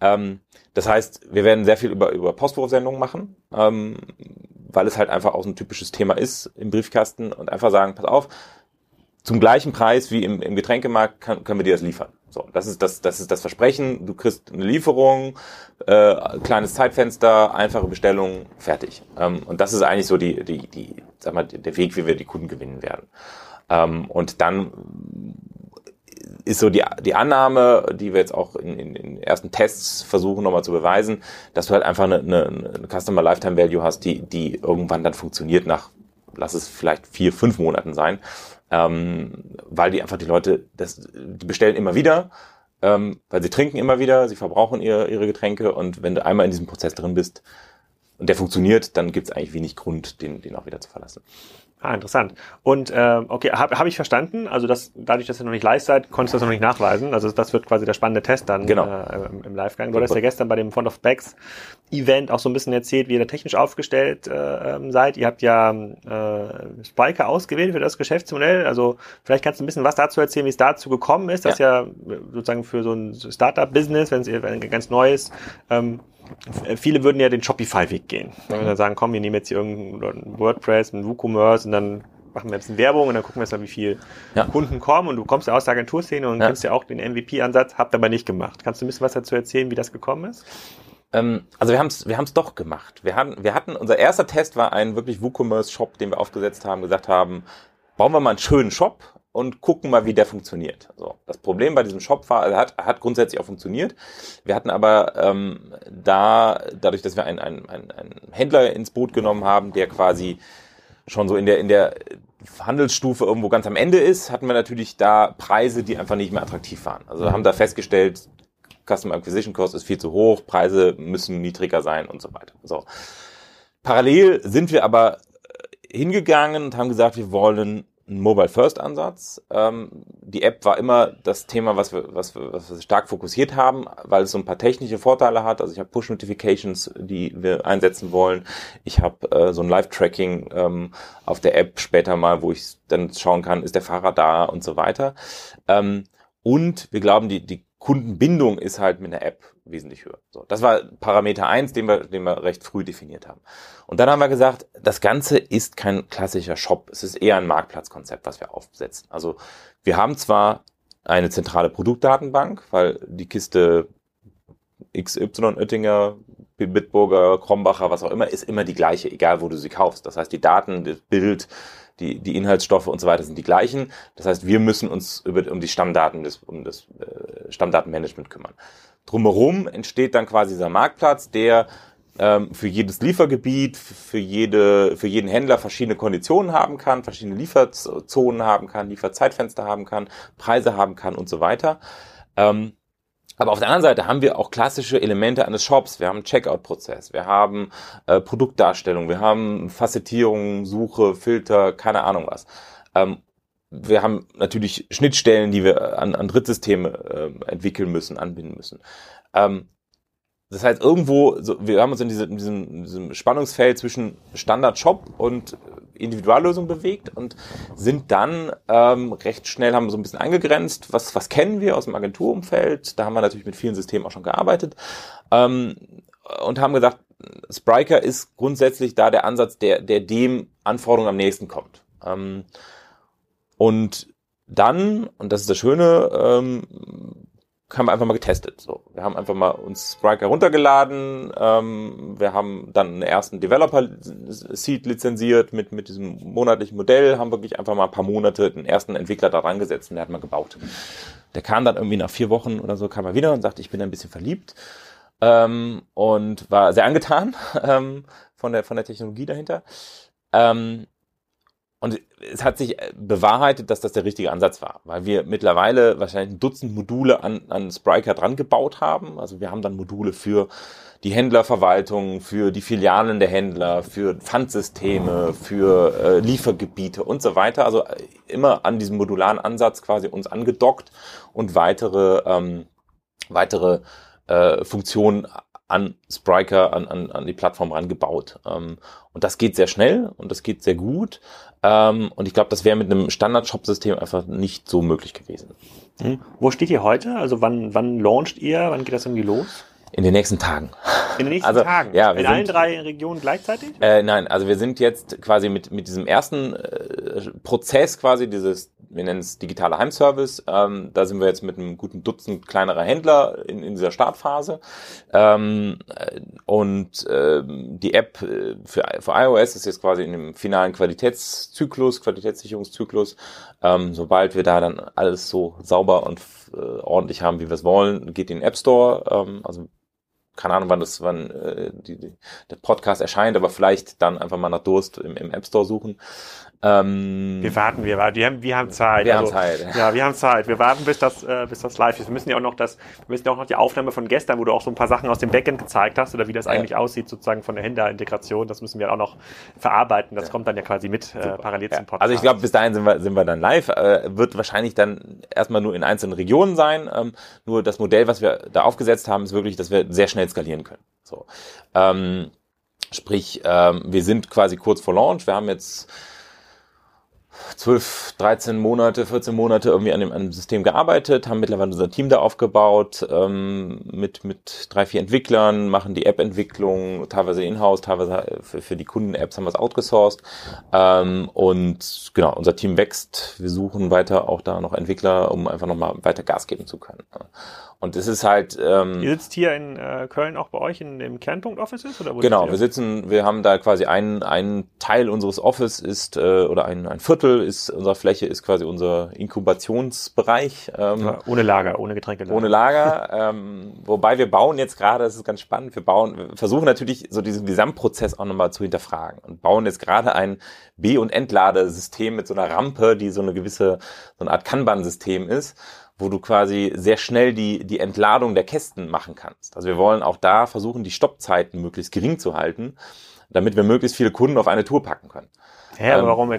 Ähm, das heißt, wir werden sehr viel über, über Postwurfsendungen machen, ähm, weil es halt einfach auch so ein typisches Thema ist im Briefkasten und einfach sagen, pass auf, zum gleichen Preis wie im, im Getränkemarkt kann, können wir dir das liefern. So, das ist das, das ist das Versprechen. Du kriegst eine Lieferung, äh, kleines Zeitfenster, einfache Bestellung, fertig. Ähm, und das ist eigentlich so die, die, die, sag mal, der Weg, wie wir die Kunden gewinnen werden. Ähm, und dann ist so die, die Annahme, die wir jetzt auch in, in, in ersten Tests versuchen nochmal zu beweisen, dass du halt einfach eine, eine, eine Customer Lifetime Value hast, die, die irgendwann dann funktioniert nach, lass es vielleicht vier, fünf Monaten sein ähm, weil die einfach die Leute, das, die bestellen immer wieder, ähm, weil sie trinken immer wieder, sie verbrauchen ihre, ihre Getränke und wenn du einmal in diesem Prozess drin bist und der funktioniert, dann gibt es eigentlich wenig Grund, den, den auch wieder zu verlassen. Ah, interessant. Und äh, okay, habe hab ich verstanden. Also das, dadurch, dass ihr noch nicht live seid, konntest du das noch nicht nachweisen. Also das wird quasi der spannende Test dann genau. äh, im, im Livegang. Du hast ja gestern bei dem Font of Bags Event auch so ein bisschen erzählt, wie ihr da technisch aufgestellt äh, seid. Ihr habt ja äh, Spiker ausgewählt für das Geschäftsmodell. Also vielleicht kannst du ein bisschen was dazu erzählen, wie es dazu gekommen ist. Das ja, ja sozusagen für so ein Startup-Business, wenn es ganz neu ist, ähm, viele würden ja den Shopify-Weg gehen. Wir dann sagen, komm, wir nehmen jetzt hier irgendein WordPress, ein WooCommerce und dann machen wir jetzt eine Werbung und dann gucken wir jetzt mal, wie viele ja. Kunden kommen und du kommst ja aus der Agenturszene und ja. kennst ja auch den MVP-Ansatz, habt aber nicht gemacht. Kannst du ein bisschen was dazu erzählen, wie das gekommen ist? Ähm, also wir haben es wir haben's doch gemacht. Wir hatten, wir hatten, unser erster Test war ein wirklich WooCommerce-Shop, den wir aufgesetzt haben, gesagt haben, bauen wir mal einen schönen Shop und gucken mal, wie der funktioniert. So, das Problem bei diesem Shop war, er hat, hat grundsätzlich auch funktioniert. Wir hatten aber ähm, da, dadurch, dass wir einen, einen, einen Händler ins Boot genommen haben, der quasi schon so in der, in der Handelsstufe irgendwo ganz am Ende ist, hatten wir natürlich da Preise, die einfach nicht mehr attraktiv waren. Also haben da festgestellt, Customer Acquisition Cost ist viel zu hoch, Preise müssen niedriger sein und so weiter. So. Parallel sind wir aber äh, hingegangen und haben gesagt, wir wollen einen Mobile First Ansatz. Ähm, die App war immer das Thema, was wir, was, wir, was wir stark fokussiert haben, weil es so ein paar technische Vorteile hat. Also ich habe Push Notifications, die wir einsetzen wollen. Ich habe äh, so ein Live Tracking ähm, auf der App später mal, wo ich dann schauen kann, ist der Fahrer da und so weiter. Ähm, und wir glauben, die, die Kundenbindung ist halt mit einer App wesentlich höher. So, das war Parameter eins, den wir, den wir recht früh definiert haben. Und dann haben wir gesagt, das Ganze ist kein klassischer Shop. Es ist eher ein Marktplatzkonzept, was wir aufsetzen. Also wir haben zwar eine zentrale Produktdatenbank, weil die Kiste XY Oettinger, Bitburger, Krombacher, was auch immer, ist immer die gleiche, egal wo du sie kaufst. Das heißt, die Daten, das Bild, die, die Inhaltsstoffe und so weiter sind die gleichen. Das heißt, wir müssen uns über, um die Stammdaten, des, um das äh, Stammdatenmanagement kümmern. Drumherum entsteht dann quasi dieser Marktplatz, der ähm, für jedes Liefergebiet, für, jede, für jeden Händler verschiedene Konditionen haben kann, verschiedene Lieferzonen haben kann, Lieferzeitfenster haben kann, Preise haben kann und so weiter. Ähm, aber auf der anderen Seite haben wir auch klassische Elemente eines Shops. Wir haben Checkout-Prozess, wir haben äh, Produktdarstellung, wir haben Facettierung, Suche, Filter, keine Ahnung was. Ähm, wir haben natürlich Schnittstellen, die wir an, an Drittsysteme äh, entwickeln müssen, anbinden müssen. Ähm, das heißt, irgendwo, so, wir haben uns in, diese, in, diesem, in diesem Spannungsfeld zwischen Standard-Shop und Individuallösung bewegt und sind dann ähm, recht schnell, haben so ein bisschen eingegrenzt, was, was kennen wir aus dem Agenturumfeld. Da haben wir natürlich mit vielen Systemen auch schon gearbeitet ähm, und haben gesagt, Spriker ist grundsätzlich da der Ansatz, der, der dem Anforderungen am nächsten kommt. Ähm, und dann, und das ist das Schöne, ähm, haben wir einfach mal getestet. So, wir haben einfach mal uns Sprite heruntergeladen. Ähm, wir haben dann einen ersten Developer-Seed lizenziert mit mit diesem monatlichen Modell. Haben wirklich einfach mal ein paar Monate den ersten Entwickler daran gesetzt und der hat mal gebaut. Der kam dann irgendwie nach vier Wochen oder so kam er wieder und sagte, ich bin ein bisschen verliebt ähm, und war sehr angetan ähm, von der von der Technologie dahinter. Ähm, und es hat sich äh, bewahrheitet, dass das der richtige Ansatz war, weil wir mittlerweile wahrscheinlich ein Dutzend Module an, an Spriker dran gebaut haben. Also wir haben dann Module für die Händlerverwaltung, für die Filialen der Händler, für Pfandsysteme, für äh, Liefergebiete und so weiter. Also äh, immer an diesem modularen Ansatz quasi uns angedockt und weitere, ähm, weitere äh, Funktionen an Spriker, an, an, an die Plattform rangebaut. Ähm, und das geht sehr schnell und das geht sehr gut. Ähm, und ich glaube, das wäre mit einem Standard-Shop-System einfach nicht so möglich gewesen. Hm. Wo steht ihr heute? Also wann, wann launcht ihr? Wann geht das irgendwie los? In den nächsten Tagen. In den nächsten also, Tagen? Ja, In allen drei Regionen gleichzeitig? Äh, nein, also wir sind jetzt quasi mit, mit diesem ersten äh, Prozess quasi, dieses, wir nennen es digitaler Heimservice, ähm, da sind wir jetzt mit einem guten Dutzend kleinerer Händler in, in dieser Startphase. Ähm, äh, und äh, die App äh, für, für iOS ist jetzt quasi in dem finalen Qualitätszyklus, Qualitätssicherungszyklus. Ähm, sobald wir da dann alles so sauber und äh, ordentlich haben, wie wir es wollen, geht in den App Store. Ähm, also keine Ahnung, wann das, wann äh, die, die, der Podcast erscheint, aber vielleicht dann einfach mal nach Durst im, im App Store suchen. Ähm, wir warten, wir warten, wir haben, wir haben Zeit. Wir also, haben Zeit. Ja, wir haben Zeit. Wir warten, bis das, äh, bis das live ist. Wir müssen ja auch noch das, wir müssen ja auch noch die Aufnahme von gestern, wo du auch so ein paar Sachen aus dem Backend gezeigt hast oder wie das ja. eigentlich aussieht, sozusagen von der Händler-Integration. Das müssen wir auch noch verarbeiten. Das ja. kommt dann ja quasi mit äh, parallel ja. zum Podcast. Also ich glaube, bis dahin sind wir, sind wir dann live. Äh, wird wahrscheinlich dann erstmal nur in einzelnen Regionen sein. Ähm, nur das Modell, was wir da aufgesetzt haben, ist wirklich, dass wir sehr schnell skalieren können. So. Ähm, sprich, ähm, wir sind quasi kurz vor Launch. Wir haben jetzt 12, 13 Monate, 14 Monate irgendwie an dem, an dem System gearbeitet, haben mittlerweile unser Team da aufgebaut, ähm, mit, mit drei, vier Entwicklern, machen die App-Entwicklung, teilweise in-house, teilweise für, für die Kunden-Apps haben wir es outgesourced. Ähm, und genau, unser Team wächst. Wir suchen weiter auch da noch Entwickler, um einfach nochmal weiter Gas geben zu können. Und es ist halt. Ähm, Ihr sitzt hier in äh, Köln auch bei euch in dem Kernpunkt Offices oder wo Genau, wir sitzen, wir haben da quasi einen, einen Teil unseres Office ist äh, oder ein, ein Viertel ist unserer Fläche ist quasi unser Inkubationsbereich. Ähm, ja, ohne Lager, ohne Getränke. Ohne Lager. ähm, wobei wir bauen jetzt gerade, das ist ganz spannend, wir bauen, wir versuchen natürlich so diesen Gesamtprozess auch nochmal zu hinterfragen und bauen jetzt gerade ein B- und Entladesystem mit so einer Rampe, die so eine gewisse, so eine Art Kanban-System ist wo du quasi sehr schnell die, die Entladung der Kästen machen kannst. Also wir wollen auch da versuchen, die Stoppzeiten möglichst gering zu halten, damit wir möglichst viele Kunden auf eine Tour packen können. Ja, aber ähm, warum?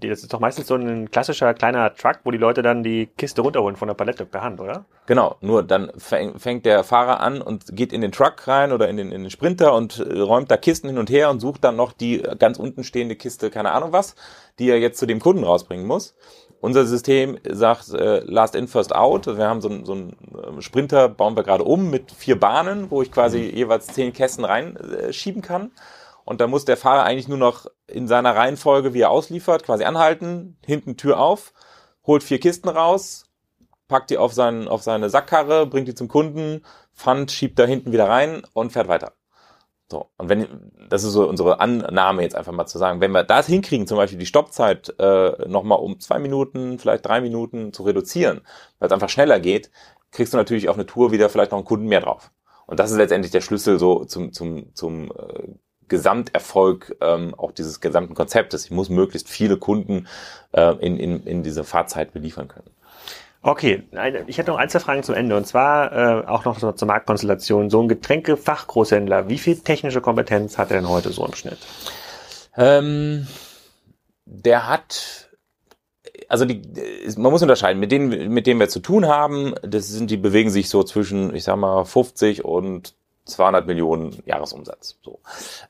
das ist doch meistens so ein klassischer kleiner Truck, wo die Leute dann die Kiste runterholen von der Palette per Hand, oder? Genau, nur dann fängt der Fahrer an und geht in den Truck rein oder in den, in den Sprinter und äh, räumt da Kisten hin und her und sucht dann noch die ganz unten stehende Kiste, keine Ahnung was, die er jetzt zu dem Kunden rausbringen muss. Unser System sagt äh, Last in, First out. Wir haben so, einen so ähm, Sprinter, bauen wir gerade um mit vier Bahnen, wo ich quasi mhm. jeweils zehn Kästen reinschieben äh, kann. Und da muss der Fahrer eigentlich nur noch in seiner Reihenfolge, wie er ausliefert, quasi anhalten, hinten Tür auf, holt vier Kisten raus, packt die auf, seinen, auf seine Sackkarre, bringt die zum Kunden, Pfand schiebt da hinten wieder rein und fährt weiter. So, und wenn, das ist so unsere Annahme jetzt einfach mal zu sagen, wenn wir das hinkriegen, zum Beispiel die Stoppzeit äh, nochmal um zwei Minuten, vielleicht drei Minuten zu reduzieren, weil es einfach schneller geht, kriegst du natürlich auf eine Tour wieder vielleicht noch einen Kunden mehr drauf. Und das ist letztendlich der Schlüssel so zum, zum, zum äh, Gesamterfolg ähm, auch dieses gesamten Konzeptes. Ich muss möglichst viele Kunden äh, in, in, in dieser Fahrzeit beliefern können. Okay, ich hätte noch ein, zwei Fragen zum Ende und zwar äh, auch noch zur Marktkonstellation. So ein Getränkefachgroßhändler, wie viel technische Kompetenz hat er denn heute so im Schnitt? Ähm, der hat, also die, man muss unterscheiden, mit denen, mit denen wir zu tun haben, das sind, die bewegen sich so zwischen, ich sag mal, 50 und 200 Millionen Jahresumsatz. So.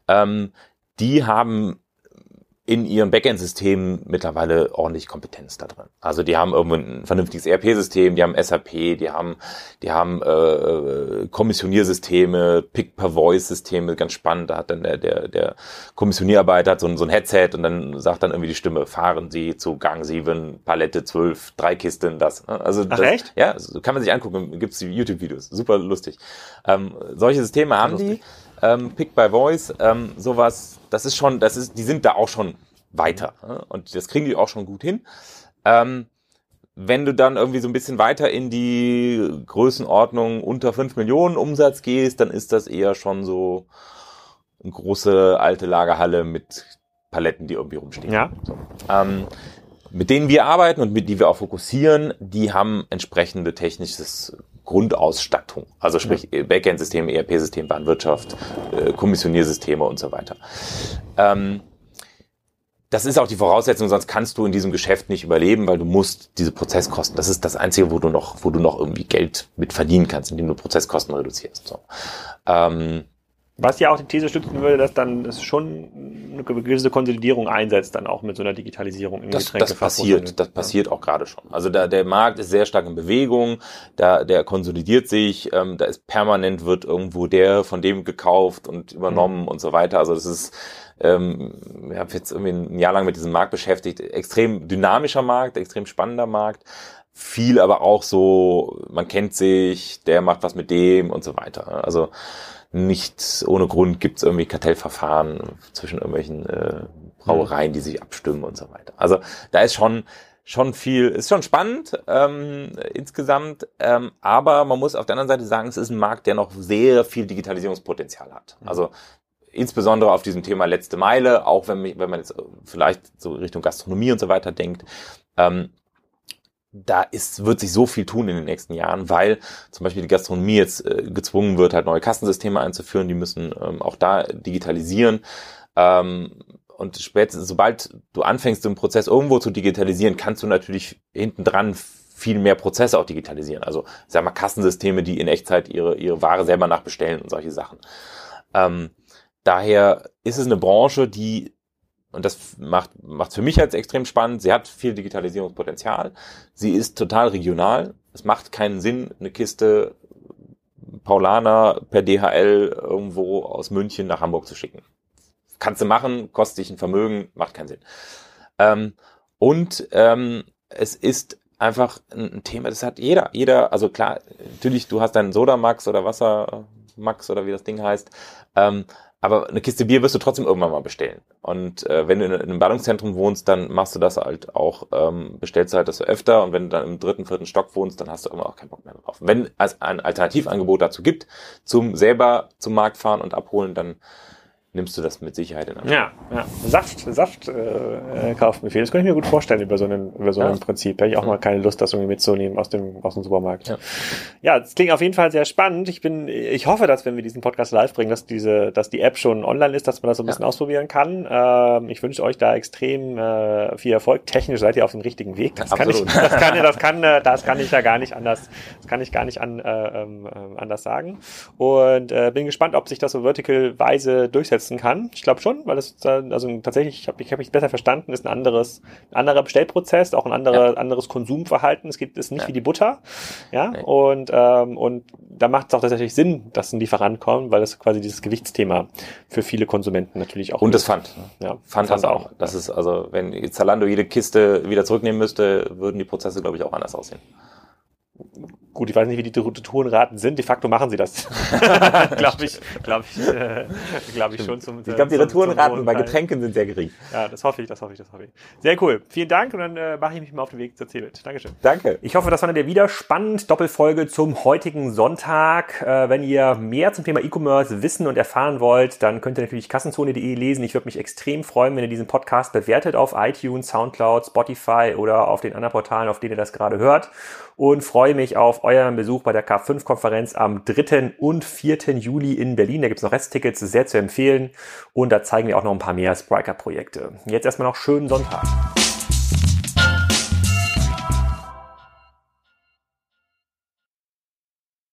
Ähm, die haben in ihren Backend-Systemen mittlerweile ordentlich Kompetenz da drin. Also die haben irgendwo ein vernünftiges ERP-System, die haben SAP, die haben, die haben äh, Kommissioniersysteme, Pick-per-Voice-Systeme, ganz spannend. Da hat dann der, der, der Kommissionierarbeiter hat so ein, so ein Headset und dann sagt dann irgendwie die Stimme, fahren Sie zu Gang 7, Palette 12, drei Kisten, das. Ne? Also Ach, das, echt? Ja, kann man sich angucken, gibt's die YouTube-Videos, super lustig. Ähm, solche Systeme haben lustig. die ähm, Pick by Voice, ähm, sowas, das ist schon, das ist, die sind da auch schon weiter. Ne? Und das kriegen die auch schon gut hin. Ähm, wenn du dann irgendwie so ein bisschen weiter in die Größenordnung unter 5 Millionen Umsatz gehst, dann ist das eher schon so eine große alte Lagerhalle mit Paletten, die irgendwie rumstehen. Ja. So. Ähm, mit denen wir arbeiten und mit die wir auch fokussieren, die haben entsprechende technisches Grundausstattung. Also sprich ja. Backend-System, ERP-System, Bahnwirtschaft, äh, Kommissioniersysteme und so weiter. Ähm, das ist auch die Voraussetzung, sonst kannst du in diesem Geschäft nicht überleben, weil du musst diese Prozesskosten, das ist das Einzige, wo du noch, wo du noch irgendwie Geld mit verdienen kannst, indem du Prozesskosten reduzierst. So. Ähm, was ja auch die These stützen würde, dass dann es schon eine gewisse Konsolidierung einsetzt, dann auch mit so einer Digitalisierung im das, Das passiert, das passiert auch gerade schon. Also da, der Markt ist sehr stark in Bewegung, da, der konsolidiert sich, ähm, da ist permanent wird irgendwo der von dem gekauft und übernommen mhm. und so weiter. Also das ist, ähm, ich habe jetzt irgendwie ein Jahr lang mit diesem Markt beschäftigt, extrem dynamischer Markt, extrem spannender Markt viel aber auch so, man kennt sich, der macht was mit dem und so weiter. Also nicht ohne Grund gibt es irgendwie Kartellverfahren zwischen irgendwelchen äh, Brauereien, die sich abstimmen und so weiter. Also da ist schon schon viel, ist schon spannend ähm, insgesamt, ähm, aber man muss auf der anderen Seite sagen, es ist ein Markt, der noch sehr viel Digitalisierungspotenzial hat. Mhm. Also insbesondere auf diesem Thema letzte Meile, auch wenn, wenn man jetzt vielleicht so Richtung Gastronomie und so weiter denkt, ähm, da ist, wird sich so viel tun in den nächsten Jahren, weil zum Beispiel die Gastronomie jetzt äh, gezwungen wird, halt neue Kassensysteme einzuführen. Die müssen ähm, auch da digitalisieren. Ähm, und spätestens, sobald du anfängst, den Prozess irgendwo zu digitalisieren, kannst du natürlich hinten dran viel mehr Prozesse auch digitalisieren. Also, sag mal, Kassensysteme, die in Echtzeit ihre, ihre Ware selber nachbestellen und solche Sachen. Ähm, daher ist es eine Branche, die und das macht macht für mich jetzt extrem spannend. Sie hat viel Digitalisierungspotenzial. Sie ist total regional. Es macht keinen Sinn, eine Kiste Paulaner per DHL irgendwo aus München nach Hamburg zu schicken. Kannst du machen, kostet dich ein Vermögen, macht keinen Sinn. Ähm, und ähm, es ist einfach ein Thema, das hat jeder. Jeder, also klar, natürlich, du hast deinen Sodamax oder Wassermax oder wie das Ding heißt. Ähm, aber eine Kiste Bier wirst du trotzdem irgendwann mal bestellen. Und äh, wenn du in, in einem Ballungszentrum wohnst, dann machst du das halt auch, ähm, bestellst du halt das öfter. Und wenn du dann im dritten, vierten Stock wohnst, dann hast du immer auch keinen Bock mehr drauf. Wenn es ein Alternativangebot dazu gibt, zum selber zum Markt fahren und abholen, dann nimmst du das mit Sicherheit in Anspruch. Ja, ja. Saft, Saft äh, äh, Kaufbefehl. Das kann ich mir gut vorstellen über so einen, über so ja. ein Prinzip. Hätte ich auch ja. mal keine Lust, das irgendwie mitzunehmen aus dem, aus dem Supermarkt. Ja. ja, das klingt auf jeden Fall sehr spannend. Ich bin, ich hoffe, dass wenn wir diesen Podcast live bringen, dass diese, dass die App schon online ist, dass man das so ein bisschen ausprobieren kann. Ähm, ich wünsche euch da extrem äh, viel Erfolg. Technisch seid ihr auf dem richtigen Weg. Das kann ich, das kann, das kann, äh, das kann ich ja gar nicht anders, das kann ich gar nicht an, äh, äh, anders sagen. Und äh, bin gespannt, ob sich das so vertical-weise durchsetzt umsetzen kann. Ich glaube schon, weil es also tatsächlich, ich habe ich hab mich besser verstanden, ist ein anderes, ein anderer Bestellprozess, auch ein anderer, ja. anderes Konsumverhalten. Es gibt es nicht ja. wie die Butter, ja. Nee. Und ähm, und da macht es auch tatsächlich Sinn, dass ein Lieferant kommt, weil das quasi dieses Gewichtsthema für viele Konsumenten natürlich auch. Und das Pfand. Ja, Pfand, Pfand auch. Das ist also, wenn Zalando jede Kiste wieder zurücknehmen müsste, würden die Prozesse glaube ich auch anders aussehen. Gut, ich weiß nicht, wie die Retourenraten sind. De facto machen sie das. glaube ich, glaube ich, äh, glaube ich schon. Zum, ich glaube, die Retourenraten bei Getränken sind sehr gering. Ja, das hoffe ich, das hoffe ich, das hoffe ich. Sehr cool. Vielen Dank und dann äh, mache ich mich mal auf den Weg zur Cebit. Dankeschön. Danke. Ich hoffe, das fand ihr wieder spannend. Doppelfolge zum heutigen Sonntag. Äh, wenn ihr mehr zum Thema E-Commerce wissen und erfahren wollt, dann könnt ihr natürlich kassenzone.de lesen. Ich würde mich extrem freuen, wenn ihr diesen Podcast bewertet auf iTunes, Soundcloud, Spotify oder auf den anderen Portalen, auf denen ihr das gerade hört und freue mich auf euren Besuch bei der K5-Konferenz am 3. und 4. Juli in Berlin. Da gibt's noch Resttickets, sehr zu empfehlen und da zeigen wir auch noch ein paar mehr Spriker-Projekte. Jetzt erstmal noch schönen Sonntag.